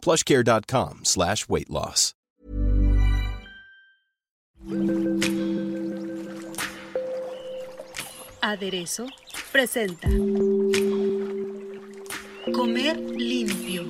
plushcare.com slash weight loss. Aderezo presenta Comer limpio.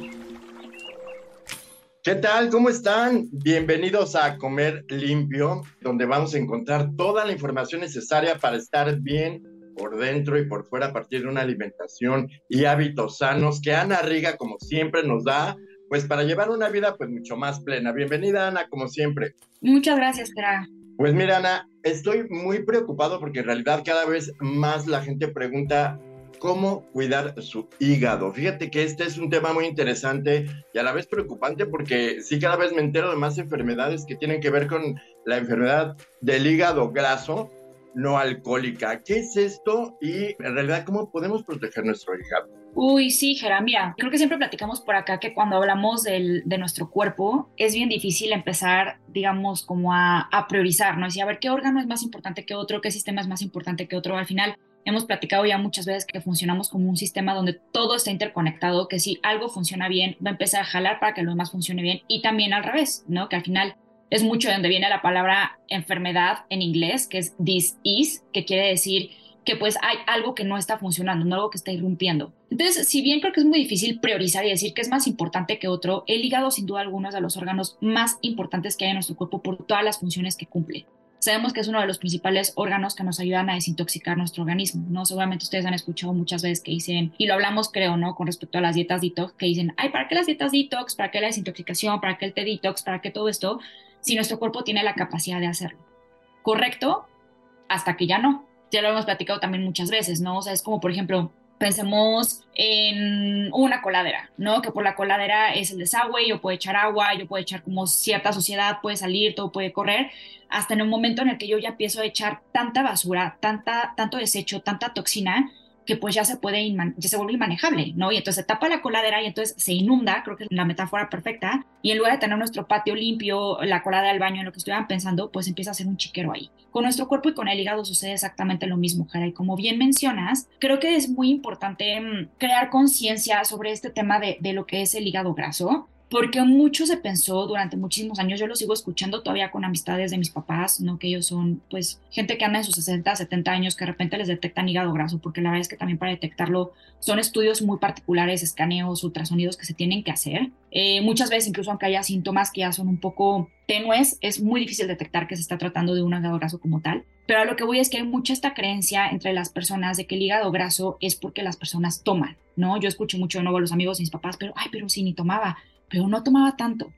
¿Qué tal? ¿Cómo están? Bienvenidos a Comer Limpio, donde vamos a encontrar toda la información necesaria para estar bien por dentro y por fuera a partir de una alimentación y hábitos sanos que Ana Riga, como siempre, nos da, pues para llevar una vida pues mucho más plena. Bienvenida, Ana, como siempre. Muchas gracias, Tera. Pues mira, Ana, estoy muy preocupado porque en realidad cada vez más la gente pregunta cómo cuidar su hígado. Fíjate que este es un tema muy interesante y a la vez preocupante porque sí cada vez me entero de más enfermedades que tienen que ver con la enfermedad del hígado graso no alcohólica. ¿Qué es esto y en realidad cómo podemos proteger nuestro hígado? Uy, sí, Gerard, mira, creo que siempre platicamos por acá que cuando hablamos del, de nuestro cuerpo es bien difícil empezar, digamos, como a, a priorizar, ¿no? Decir, a ver, ¿qué órgano es más importante que otro? ¿Qué sistema es más importante que otro? Al final, hemos platicado ya muchas veces que funcionamos como un sistema donde todo está interconectado, que si algo funciona bien, va a empezar a jalar para que lo demás funcione bien y también al revés, ¿no? Que al final es mucho de donde viene la palabra enfermedad en inglés, que es disease, que quiere decir que pues hay algo que no está funcionando, no algo que está irrumpiendo. Entonces, si bien creo que es muy difícil priorizar y decir que es más importante que otro, el hígado sin duda alguno es de los órganos más importantes que hay en nuestro cuerpo por todas las funciones que cumple. Sabemos que es uno de los principales órganos que nos ayudan a desintoxicar nuestro organismo, ¿no? Seguramente ustedes han escuchado muchas veces que dicen, y lo hablamos creo, ¿no? Con respecto a las dietas detox, que dicen, ay, ¿para qué las dietas detox? ¿Para qué la desintoxicación? ¿Para qué el té detox? ¿Para qué todo esto? Si nuestro cuerpo tiene la capacidad de hacerlo. ¿Correcto? Hasta que ya no ya lo hemos platicado también muchas veces, ¿no? O sea, es como, por ejemplo, pensemos en una coladera, ¿no? Que por la coladera es el desagüe, yo puedo echar agua, yo puedo echar como cierta suciedad, puede salir, todo puede correr, hasta en un momento en el que yo ya empiezo a echar tanta basura, tanta, tanto desecho, tanta toxina, que pues ya se puede, ya se vuelve inmanejable, ¿no? Y entonces se tapa la coladera y entonces se inunda, creo que es la metáfora perfecta, y en lugar de tener nuestro patio limpio, la coladera del baño, en lo que estuvieran pensando, pues empieza a ser un chiquero ahí. Con nuestro cuerpo y con el hígado sucede exactamente lo mismo, Jara, y como bien mencionas, creo que es muy importante mm, crear conciencia sobre este tema de, de lo que es el hígado graso, porque mucho se pensó durante muchísimos años, yo lo sigo escuchando todavía con amistades de mis papás, ¿no? Que ellos son, pues, gente que anda en sus 60, 70 años, que de repente les detectan hígado graso, porque la verdad es que también para detectarlo son estudios muy particulares, escaneos, ultrasonidos que se tienen que hacer. Eh, muchas veces, incluso aunque haya síntomas que ya son un poco tenues, es muy difícil detectar que se está tratando de un hígado graso como tal. Pero a lo que voy es que hay mucha esta creencia entre las personas de que el hígado graso es porque las personas toman, ¿no? Yo escucho mucho de nuevo a los amigos de mis papás, pero, ay, pero si ni tomaba pero no tomaba tanto.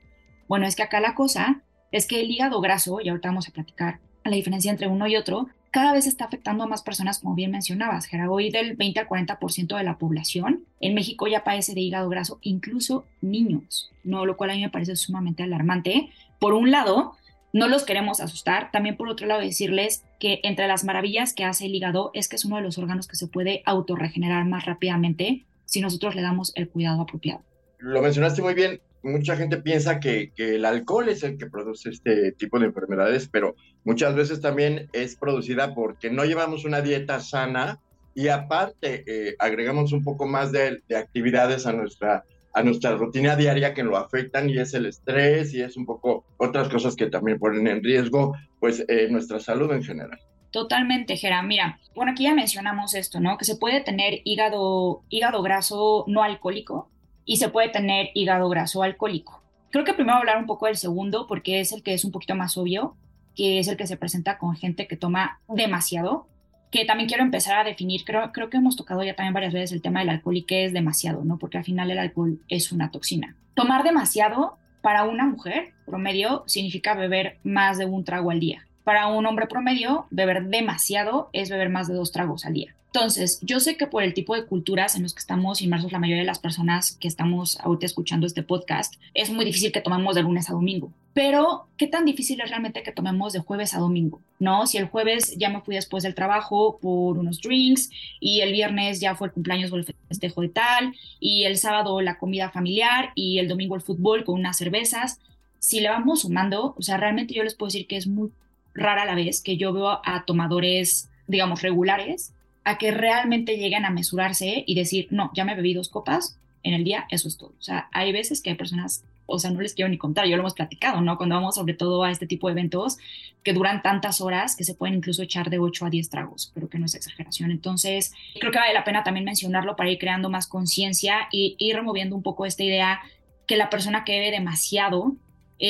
Bueno, es que acá la cosa es que el hígado graso, y ahorita vamos a platicar la diferencia entre uno y otro, cada vez está afectando a más personas, como bien mencionabas, Gerardo, hoy del 20 al 40% de la población en México ya padece de hígado graso, incluso niños, ¿no? lo cual a mí me parece sumamente alarmante. Por un lado, no los queremos asustar, también por otro lado decirles que entre las maravillas que hace el hígado es que es uno de los órganos que se puede autorregenerar más rápidamente si nosotros le damos el cuidado apropiado lo mencionaste muy bien, mucha gente piensa que, el alcohol es el que produce este tipo de enfermedades, pero muchas veces también es producida porque no llevamos una dieta sana y aparte eh, agregamos un poco más de, actividades a nuestra, a nuestra rutina diaria que lo afectan y es el estrés y es un poco otras cosas que también ponen en riesgo pues eh, nuestra salud en general. Totalmente, Gera. Mira, bueno, aquí ya mencionamos esto, ¿no? Que se puede tener hígado, hígado graso no alcohólico, y se puede tener hígado graso alcohólico. Creo que primero hablar un poco del segundo porque es el que es un poquito más obvio, que es el que se presenta con gente que toma demasiado, que también quiero empezar a definir, creo, creo que hemos tocado ya también varias veces el tema del alcohol y qué es demasiado, ¿no? Porque al final el alcohol es una toxina. Tomar demasiado para una mujer promedio significa beber más de un trago al día. Para un hombre promedio, beber demasiado es beber más de dos tragos al día. Entonces, yo sé que por el tipo de culturas en los que estamos inmersos la mayoría de las personas que estamos ahorita escuchando este podcast, es muy difícil que tomemos de lunes a domingo. Pero, ¿qué tan difícil es realmente que tomemos de jueves a domingo? ¿No? Si el jueves ya me fui después del trabajo por unos drinks y el viernes ya fue el cumpleaños o el festejo de tal y el sábado la comida familiar y el domingo el fútbol con unas cervezas. Si le vamos sumando, o sea, realmente yo les puedo decir que es muy rara la vez que yo veo a tomadores, digamos, regulares a que realmente lleguen a mesurarse y decir, no, ya me bebí dos copas en el día, eso es todo. O sea, hay veces que hay personas, o sea, no les quiero ni contar, yo lo hemos platicado, ¿no? Cuando vamos sobre todo a este tipo de eventos que duran tantas horas que se pueden incluso echar de 8 a 10 tragos, pero que no es exageración. Entonces, creo que vale la pena también mencionarlo para ir creando más conciencia y ir removiendo un poco esta idea que la persona que bebe demasiado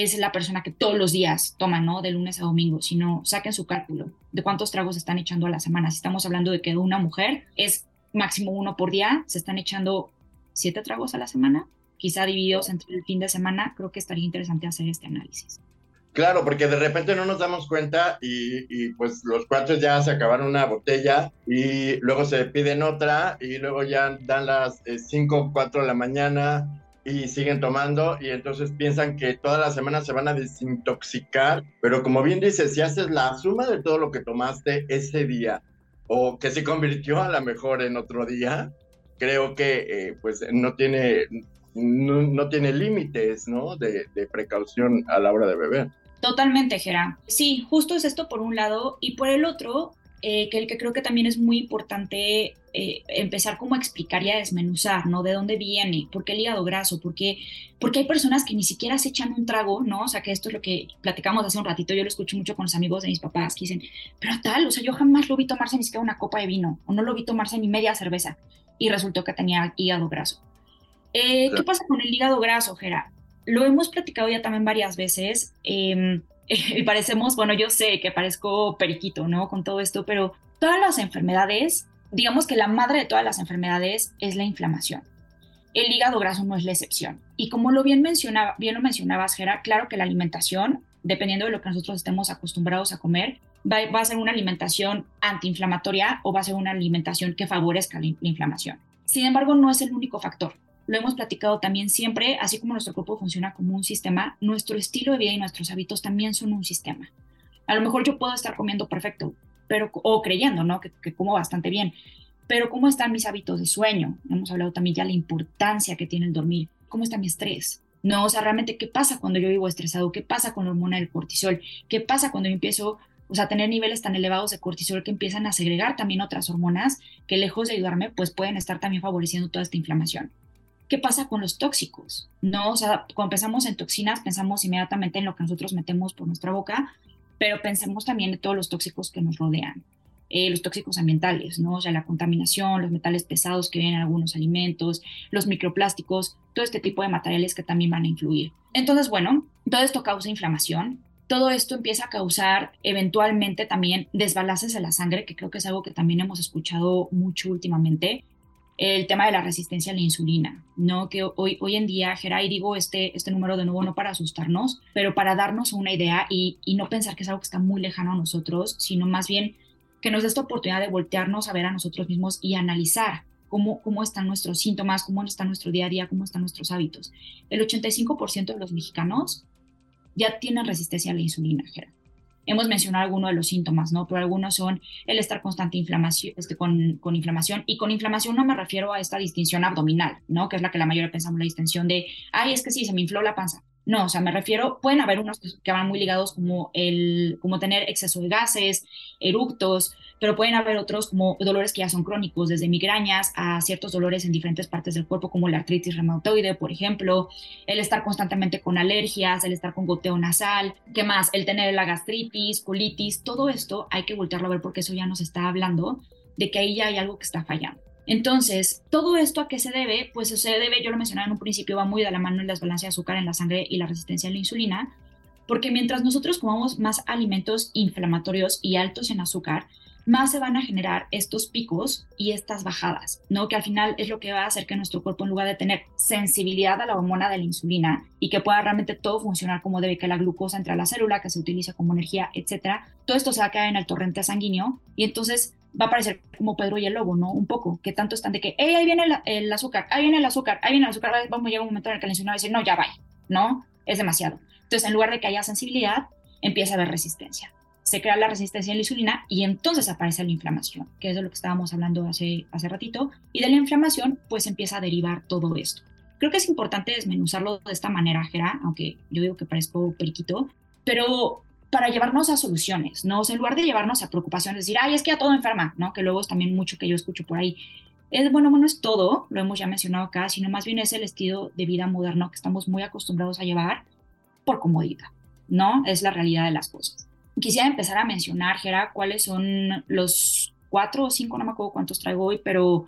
es la persona que todos los días toma, ¿no? De lunes a domingo, sino saquen su cálculo de cuántos tragos están echando a la semana. Si estamos hablando de que una mujer es máximo uno por día, se están echando siete tragos a la semana, quizá divididos entre el fin de semana, creo que estaría interesante hacer este análisis. Claro, porque de repente no nos damos cuenta y, pues los cuatro ya se acabaron una botella y luego se piden otra y luego ya dan las eh, cinco o cuatro de la mañana y siguen tomando y entonces piensan que toda la semana se van a desintoxicar, pero como bien dices, si haces la suma de todo lo que tomaste ese día o que se convirtió a lo mejor en otro día, creo que eh, pues no tiene, no, tiene límites, ¿no? De, de, precaución a la hora de beber. Totalmente, Gera. Sí, justo es esto por un lado y por el otro, eh, que el que creo que también es muy importante eh, empezar como a explicar y a desmenuzar, ¿no? De dónde viene, por qué el hígado graso, por qué, porque hay personas que ni siquiera se echan un trago, ¿no? O sea, que esto es lo que platicamos hace un ratito, yo lo escucho mucho con los amigos de mis papás, que dicen, pero tal, o sea, yo jamás lo vi tomarse ni siquiera una copa de vino, o no lo vi tomarse ni media cerveza, y resultó que tenía hígado graso. Eh, ¿Qué pasa con el hígado graso, Gera? Lo hemos platicado ya también varias veces. Eh, y parecemos, bueno, yo sé que parezco periquito, ¿no? Con todo esto, pero todas las enfermedades, digamos que la madre de todas las enfermedades es la inflamación. El hígado graso no es la excepción. Y como lo bien, mencionaba, bien lo mencionabas, Gera, claro que la alimentación, dependiendo de lo que nosotros estemos acostumbrados a comer, va a ser una alimentación antiinflamatoria o va a ser una alimentación que favorezca la inflamación. Sin embargo, no es el único factor lo hemos platicado también siempre, así como nuestro cuerpo funciona como un sistema, nuestro estilo de vida y nuestros hábitos también son un sistema. A lo mejor yo puedo estar comiendo perfecto, pero, o creyendo, ¿no? Que, que como bastante bien, pero ¿cómo están mis hábitos de sueño? Hemos hablado también ya la importancia que tiene el dormir. ¿Cómo está mi estrés? No, o sea, realmente, ¿qué pasa cuando yo vivo estresado? ¿Qué pasa con la hormona del cortisol? ¿Qué pasa cuando yo empiezo o sea, tener niveles tan elevados de cortisol que empiezan a segregar también otras hormonas que lejos de ayudarme, pues pueden estar también favoreciendo toda esta inflamación. ¿Qué pasa con los tóxicos? No, o sea, cuando pensamos en toxinas, pensamos inmediatamente en lo que nosotros metemos por nuestra boca, pero pensemos también en todos los tóxicos que nos rodean. Eh, los tóxicos ambientales, ¿no? O la contaminación, los metales pesados que vienen en algunos alimentos, los microplásticos, todo este tipo de materiales que también van a influir. Entonces, bueno, todo esto causa inflamación. Todo esto empieza a causar eventualmente también desbalances en la sangre, que creo que es algo que también hemos escuchado mucho últimamente el tema de la resistencia a la insulina, ¿no? Que hoy, hoy en día, Geray, digo este, este número de nuevo no para asustarnos, pero para darnos una idea y, no pensar que es algo que está muy lejano a nosotros, sino más bien que nos dé esta oportunidad de voltearnos a ver a nosotros mismos y analizar cómo, cómo están nuestros síntomas, cómo está nuestro día a día, cómo están nuestros hábitos. El 85% de los mexicanos ya tienen resistencia a la insulina, Geray hemos mencionado algunos de los síntomas, ¿no? Pero algunos son el estar constante inflamación, este, con, con, inflamación. Y con inflamación no me refiero a esta distinción abdominal, ¿no? Que es la que la mayoría pensamos, la distinción de, ay, es que sí, se me infló la panza. No, o sea, me refiero, pueden haber unos que van muy ligados como el, como tener exceso de gases, eructos, pero pueden haber otros como dolores que ya son crónicos, desde migrañas a ciertos dolores en diferentes partes del cuerpo, como la artritis reumatoide, por ejemplo, el estar constantemente con alergias, el estar con goteo nasal, ¿qué más? El tener la gastritis, colitis, todo esto hay que voltearlo a ver porque eso ya nos está hablando de que ahí ya hay algo que está fallando. Entonces, ¿todo esto a qué se debe? Pues se debe, yo lo mencionaba en un principio, va muy de la mano las desbalance de azúcar en la sangre y la resistencia a la insulina, porque mientras nosotros comamos más alimentos inflamatorios y altos en azúcar, más se van a generar estos picos y estas bajadas, ¿no? Que al final es lo que va a hacer que nuestro cuerpo, en lugar de tener sensibilidad a la hormona de la insulina y que pueda realmente todo funcionar como debe, que la glucosa entre a la célula, que se utiliza como energía, etcétera, todo esto se va a caer en el torrente sanguíneo y entonces va a parecer como Pedro y el lobo, ¿no? Un poco, que tanto están de que, hey, ahí viene el, azúcar, ahí viene el azúcar, ahí viene el azúcar, vamos a llegar un momento en el que la insulina va a decir, no, ya va, ¿no? Es demasiado. Entonces, en lugar de que haya sensibilidad, empieza a haber resistencia se crea la resistencia a la insulina y entonces aparece la inflamación, que es de lo que estábamos hablando hace, hace ratito, y de la inflamación pues empieza a derivar todo esto. Creo que es importante desmenuzarlo de esta manera, Gera, aunque yo digo que parezco periquito, pero para llevarnos a soluciones, ¿no? en lugar de llevarnos a preocupaciones, decir, ay, es que ya todo enferma, ¿no? Que luego es también mucho que yo escucho por ahí. Es, bueno, bueno, es todo, lo hemos ya mencionado acá, sino más bien es el estilo de vida moderno que estamos muy acostumbrados a llevar por comodidad, ¿no? Es la realidad de las cosas quisiera empezar a mencionar, Gera, cuáles son los cuatro o cinco, no me acuerdo cuántos traigo hoy, pero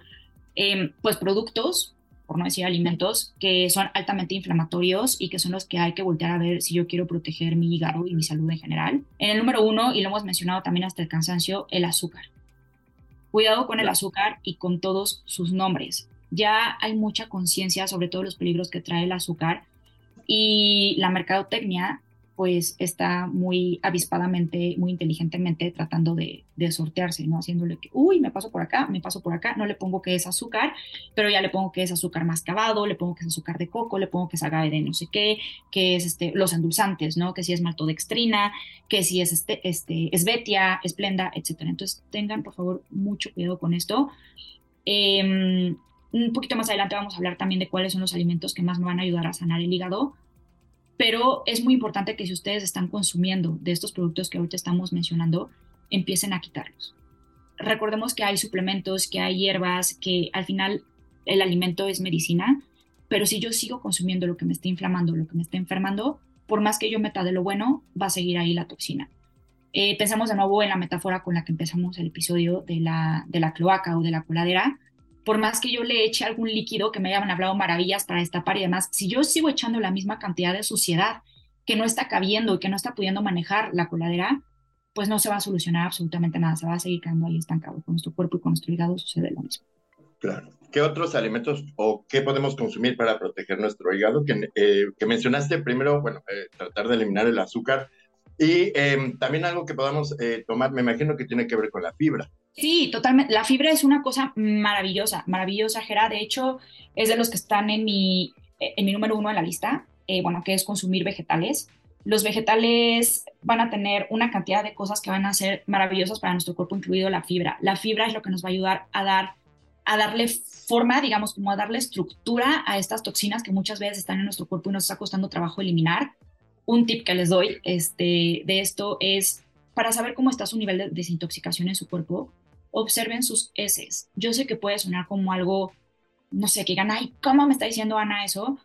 em, pues productos, por no decir alimentos, que son altamente inflamatorios y que son los que hay que voltear a ver si yo quiero proteger mi hígado y mi salud en general. En el número uno, y lo hemos mencionado también hasta el cansancio, el azúcar. Cuidado con el azúcar y con todos sus nombres. Ya hay mucha conciencia sobre todos los peligros que trae el azúcar y la mercadotecnia pues está muy avispadamente, muy inteligentemente tratando de, sortearse, ¿no? Haciéndole que, uy, me paso por acá, me paso por acá, no le pongo que es azúcar, pero ya le pongo que es azúcar mascabado, le pongo que es azúcar de coco, le pongo que es agave de no sé qué, que es este, los endulzantes, ¿no? Que si es maltodextrina, que si es este, este, esbetia, esplenda, etcétera. Entonces tengan, por favor, mucho cuidado con esto. Em, un poquito más adelante vamos a hablar también de cuáles son los alimentos que más me van a ayudar a sanar el hígado pero es muy importante que si ustedes están consumiendo de estos productos que ahorita estamos mencionando, empiecen a quitarlos. Recordemos que hay suplementos, que hay hierbas, que al final el alimento es medicina, pero si yo sigo consumiendo lo que me está inflamando, lo que me está enfermando, por más que yo meta de lo bueno, va a seguir ahí la toxina. Eh, pensamos de nuevo en la metáfora con la que empezamos el episodio de la, de la cloaca o de la coladera por más que yo le eche algún líquido que me hayan hablado maravillas para destapar y demás, si yo sigo echando la misma cantidad de suciedad que no está cabiendo y que no está pudiendo manejar la coladera, pues no se va a solucionar absolutamente nada, se va a seguir quedando ahí estancado. Con nuestro cuerpo y con nuestro hígado sucede lo mismo. Claro. ¿Qué otros alimentos o qué podemos consumir para proteger nuestro hígado? Que, eh, mencionaste primero, bueno, eh, tratar de eliminar el azúcar y em, también algo que podamos eh, tomar, me imagino que tiene que ver con la fibra. Sí, totalmente. La fibra es una cosa maravillosa, maravillosa, Gera. De hecho, es de los que están en mi, en mi número uno en la lista, eh, bueno, que es consumir vegetales. Los vegetales van a tener una cantidad de cosas que van a ser maravillosas para nuestro cuerpo, incluido la fibra. La fibra es lo que nos va a ayudar a dar a darle forma, digamos, como a darle estructura a estas toxinas que muchas veces están en nuestro cuerpo y nos está costando trabajo eliminar. Un tip que les doy este, de esto es para saber cómo está su nivel de desintoxicación en su cuerpo, observen sus heces. Yo sé que puede sonar como algo, no sé, que digan, ay, ¿cómo me está diciendo Ana eso?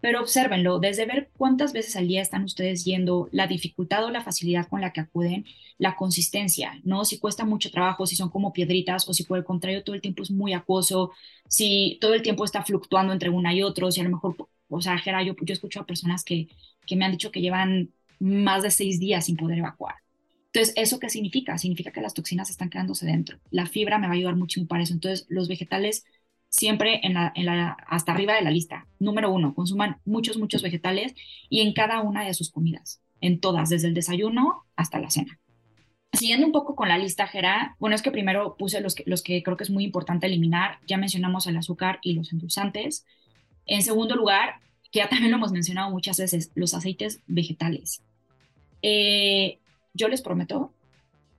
Pero observenlo, desde ver cuántas veces al día están ustedes yendo, la dificultad o la facilidad con la que acuden, la consistencia, ¿no? Si cuesta mucho trabajo, si son como piedritas o si por el contrario todo el tiempo es muy acuoso, si todo el tiempo está fluctuando entre una y otra, si a lo mejor, o sea, Gera, yo, yo escucho a personas que, que me han dicho que llevan más de seis días sin poder evacuar. Entonces, ¿eso qué significa? Significa que las toxinas están quedándose dentro. La fibra me va a ayudar mucho para eso. Entonces, los vegetales siempre en la, hasta arriba de la lista. Número uno, consuman muchos, muchos vegetales y en cada una de sus comidas, en todas, desde el desayuno hasta la cena. Siguiendo un poco con la lista, Gera, bueno, es que primero puse los que, los que creo que es muy importante eliminar. Ya mencionamos el azúcar y los endulzantes. En segundo lugar, que ya también lo hemos mencionado muchas veces, los aceites vegetales. Eh, yo les prometo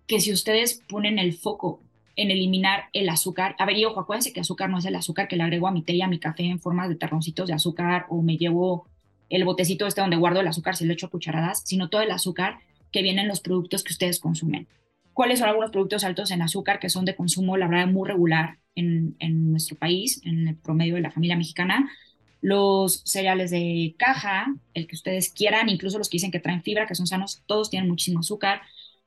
que si ustedes ponen el foco en eliminar el azúcar, a ver, y ojo, acuérdense que azúcar no es el azúcar que le agrego a mi té y a mi café en forma de terroncitos de azúcar o me llevo el botecito este donde guardo el azúcar, si lo echo cucharadas, sino todo el azúcar que viene en los productos que ustedes consumen. ¿Cuáles son algunos productos altos en azúcar que son de consumo, la verdad, muy regular en, en nuestro país, en el promedio de la familia mexicana? Los cereales de caja, el que ustedes quieran, incluso los que dicen que traen fibra, que son sanos, todos tienen muchísimo azúcar.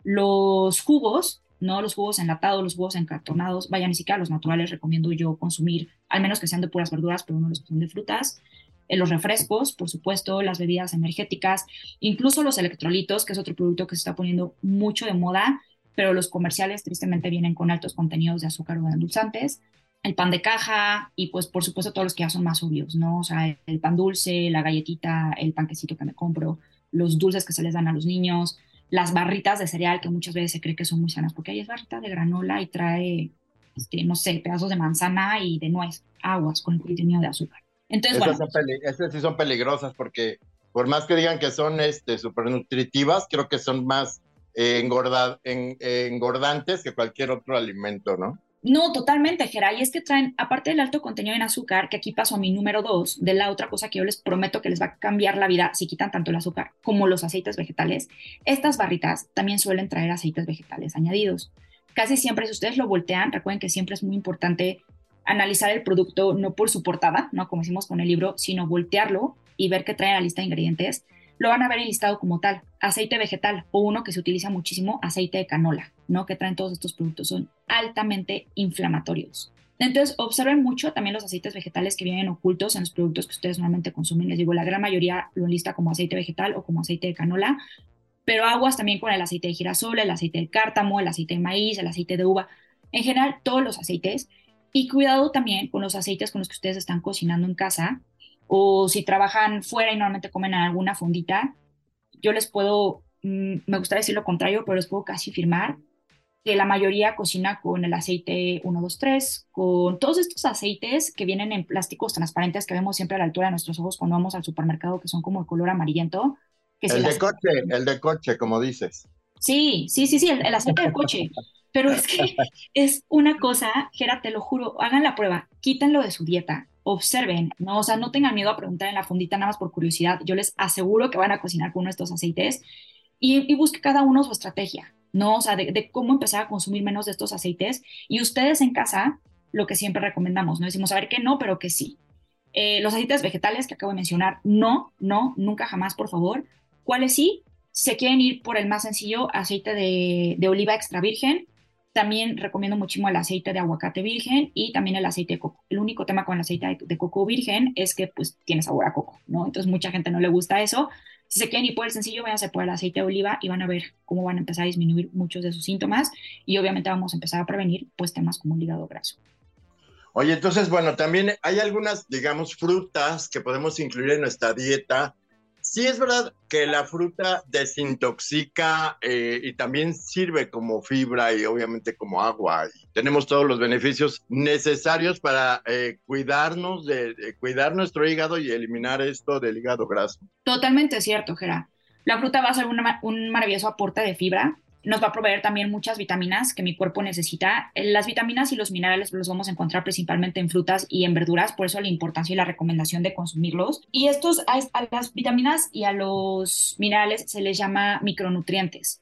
Los jugos, no los jugos enlatados, los jugos encartonados, vaya, ni siquiera los naturales recomiendo yo consumir, al menos que sean de puras verduras, pero no los que son de frutas. Eh, los refrescos, por supuesto, las bebidas energéticas, incluso los electrolitos, que es otro producto que se está poniendo mucho de moda. pero los comerciales tristemente vienen con altos contenidos de azúcar o de endulzantes. El pan de caja y pues por supuesto todos los que ya son más obvios, ¿no? O sea, el pan dulce, la galletita, el panquecito que me compro, los dulces que se les dan a los niños, las barritas de cereal que muchas veces se cree que son muy sanas, porque ahí es barrita de granola y trae, este, no sé, pedazos de manzana y de nuez, aguas con el contenido de azúcar. Entonces, Esas bueno, esas sí son peligrosas porque por más que digan que son este, súper nutritivas, creo que son más eh, engorda- en- eh, engordantes que cualquier otro alimento, ¿no? No, totalmente, Gera. Y es que traen, aparte del alto contenido en azúcar, que aquí paso a mi número dos, de la otra cosa que yo les prometo que les va a cambiar la vida si quitan tanto el azúcar como los aceites vegetales, estas barritas también suelen traer aceites vegetales añadidos. Casi siempre, si ustedes lo voltean, recuerden que siempre es muy importante analizar el producto no por su portada, no como hicimos con el libro, sino voltearlo y ver qué trae la lista de ingredientes. Lo van a ver enlistado como tal, aceite vegetal o uno que se utiliza muchísimo, aceite de canola, ¿no? Que traen todos estos productos, son altamente inflamatorios. Entonces, observen mucho también los aceites vegetales que vienen ocultos en los productos que ustedes normalmente consumen. Les digo, la gran mayoría lo enlista como aceite vegetal o como aceite de canola, pero aguas también con el aceite de girasol, el aceite de cártamo, el aceite de maíz, el aceite de uva, en general todos los aceites. Y cuidado también con los aceites con los que ustedes están cocinando en casa o si trabajan fuera y normalmente comen en alguna fondita. Yo les puedo, mm, me gustaría decir lo contrario, pero les puedo casi firmar que la mayoría cocina con el aceite 123, con todos estos aceites que vienen en plásticos transparentes que vemos siempre a la altura de nuestros ojos cuando vamos al supermercado, que son como de color amarillento. Que El de las- coche, el de coche, como dices. Sí, sí, sí, sí, el, el aceite del coche. Pero es que es una cosa, Gera, te lo juro, hagan la prueba, quítenlo de su dieta, observen, ¿no? O sea, no tengan miedo a preguntar en la fundita nada más por curiosidad. Yo les aseguro que van a cocinar con uno de estos aceites y, busque cada uno su estrategia, ¿no? O sea, de, cómo empezar a consumir menos de estos aceites. Y ustedes en casa, lo que siempre recomendamos, ¿no? Decimos, a ver que no, pero que sí. Eh, los aceites vegetales que acabo de mencionar, no, no, nunca jamás, por favor. ¿Cuáles sí? Se quieren ir por el más sencillo, aceite de, de oliva extra virgen. También recomiendo muchísimo el aceite de aguacate virgen y también el aceite de coco. El único tema con el aceite de, coco virgen es que pues tiene sabor a coco, ¿no? Entonces mucha gente no le gusta eso. Si se quieren ir por el sencillo, váyanse por el aceite de oliva y van a ver cómo van a empezar a disminuir muchos de sus síntomas y obviamente vamos a empezar a prevenir pues temas como el hígado graso. Oye, entonces, bueno, también hay algunas, digamos, frutas que podemos incluir en nuestra dieta. Sí es verdad que la fruta desintoxica eh, y también sirve como fibra y obviamente como agua. Y tenemos todos los beneficios necesarios para eh, cuidarnos, de, cuidar nuestro hígado y eliminar esto del hígado graso. Totalmente cierto, Gera. La fruta va a ser una- un maravilloso aporte de fibra. Nos va a proveer también muchas vitaminas que mi cuerpo necesita. Las vitaminas y los minerales los vamos a encontrar principalmente en frutas y en verduras, por eso la importancia y la recomendación de consumirlos. Y estos, a, a las vitaminas y a los minerales se les llama micronutrientes.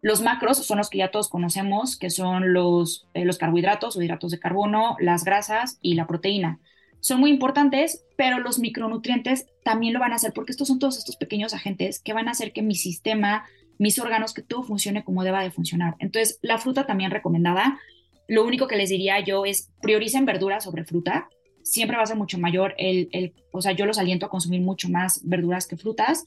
Los macros son los que ya todos conocemos, que son los, eh, los carbohidratos o hidratos de carbono, las grasas y la proteína son muy importantes, pero los micronutrientes también lo van a hacer porque estos son todos estos pequeños agentes que van a hacer que mi sistema, mis órganos, que todo funcione como deba de funcionar. Entonces, la fruta también recomendada. Lo único que les diría yo es prioricen verduras sobre fruta. Siempre va a ser mucho mayor el, el, o sea, yo los aliento a consumir mucho más verduras que frutas.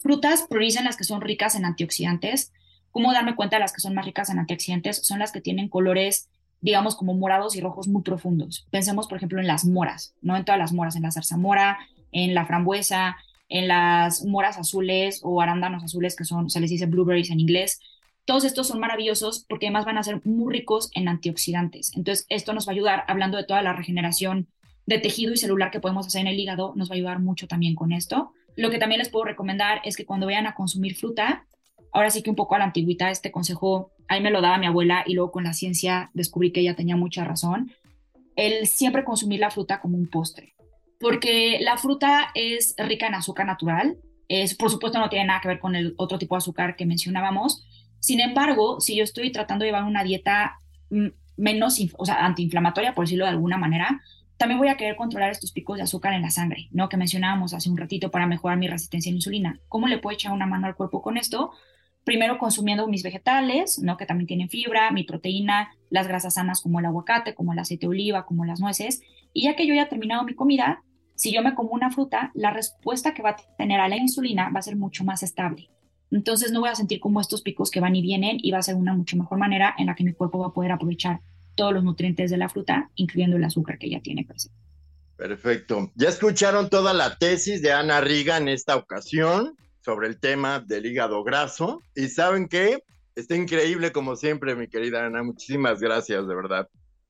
Frutas, prioricen las que son ricas en antioxidantes. ¿Cómo darme cuenta de las que son más ricas en antioxidantes? Son las que tienen colores digamos, como morados y rojos muy profundos. Pensemos, por ejemplo, en las moras, no en todas las moras, en la zarzamora, en la frambuesa, en las moras azules o arándanos azules, que son, se les dice blueberries en inglés. Todos estos son maravillosos porque además van a ser muy ricos en antioxidantes. Entonces, esto nos va a ayudar, hablando de toda la regeneración de tejido y celular que podemos hacer en el hígado, nos va a ayudar mucho también con esto. Lo que también les puedo recomendar es que cuando vayan a consumir fruta, ahora sí que un poco a la antigüita, este consejo, ahí me lo daba mi abuela y luego con la ciencia descubrí que ella tenía mucha razón, el siempre consumir la fruta como un postre, porque la fruta es rica en azúcar natural, es, por supuesto no tiene nada que ver con el otro tipo de azúcar que mencionábamos, sin embargo, si yo estoy tratando de llevar una dieta menos, o sea, antiinflamatoria, por decirlo de alguna manera, también voy a querer controlar estos picos de azúcar en la sangre, ¿no? Que mencionábamos hace un ratito para mejorar mi resistencia a la insulina. ¿Cómo le puedo echar una mano al cuerpo con esto? Primero consumiendo mis vegetales, ¿no? Que también tienen fibra, mi proteína, las grasas sanas como el aguacate, como el aceite de oliva, como las nueces. Y ya que yo haya terminado mi comida, si yo me como una fruta, la respuesta que va a tener a la insulina va a ser mucho más estable. Entonces no voy a sentir como estos picos que van y vienen y va a ser una mucho mejor manera en la que mi cuerpo va a poder aprovechar todos los nutrientes de la fruta, incluyendo el azúcar que ya tiene presente. Perfecto. Ya escucharon toda la tesis de Ana Riga en esta ocasión sobre el tema del hígado graso. Y saben qué? Está increíble como siempre, mi querida Ana. Muchísimas gracias, de verdad.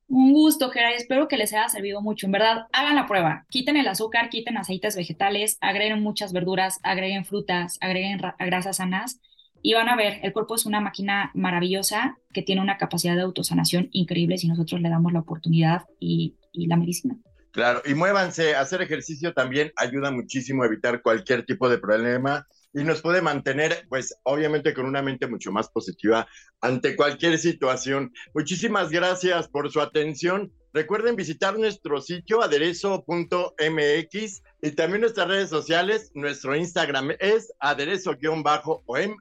Un gusto, Gera. Espero que les haya servido mucho. En verdad, hagan la prueba. Quiten el azúcar, quiten aceites vegetales, agreguen muchas verduras, agreguen frutas, agreguen grasas sanas y van a ver, el cuerpo es una máquina maravillosa que tiene una capacidad de autosanación increíble si nosotros le damos la oportunidad y, y la medicina. Claro, y muévanse, hacer ejercicio también ayuda muchísimo a evitar cualquier tipo de problema y nos puede mantener, pues, obviamente con una mente mucho más positiva ante cualquier situación. Muchísimas gracias por su atención. Recuerden visitar nuestro sitio aderezo.mx y también nuestras redes sociales. Nuestro Instagram es aderezo-om.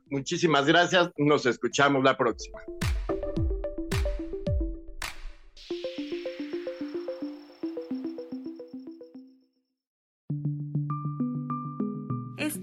Muchísimas gracias. Nos escuchamos la próxima.